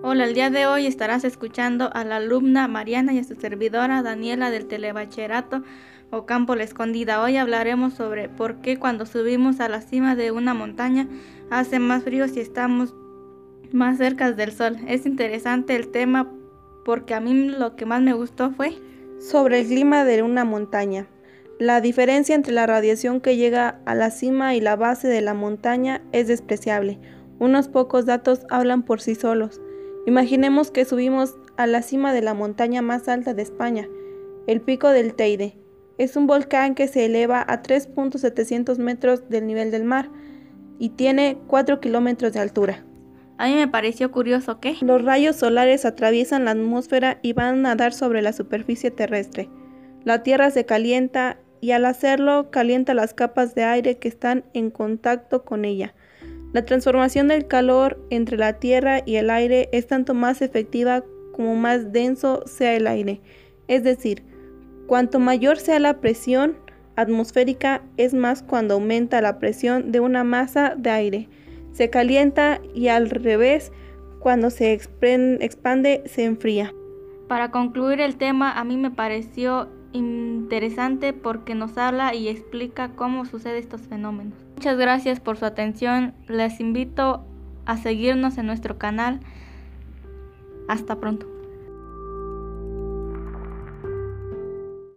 Hola, el día de hoy estarás escuchando a la alumna Mariana y a su servidora Daniela del Telebacherato Ocampo La Escondida. Hoy hablaremos sobre por qué cuando subimos a la cima de una montaña hace más frío si estamos más cerca del sol. Es interesante el tema porque a mí lo que más me gustó fue sobre el clima de una montaña. La diferencia entre la radiación que llega a la cima y la base de la montaña es despreciable. Unos pocos datos hablan por sí solos. Imaginemos que subimos a la cima de la montaña más alta de España, el Pico del Teide. Es un volcán que se eleva a 3.700 metros del nivel del mar y tiene 4 kilómetros de altura. A mí me pareció curioso que los rayos solares atraviesan la atmósfera y van a dar sobre la superficie terrestre. La Tierra se calienta y al hacerlo calienta las capas de aire que están en contacto con ella. La transformación del calor entre la tierra y el aire es tanto más efectiva como más denso sea el aire. Es decir, cuanto mayor sea la presión atmosférica es más cuando aumenta la presión de una masa de aire. Se calienta y al revés, cuando se expande se enfría. Para concluir el tema, a mí me pareció interesante porque nos habla y explica cómo suceden estos fenómenos. Muchas gracias por su atención. Les invito a seguirnos en nuestro canal. Hasta pronto.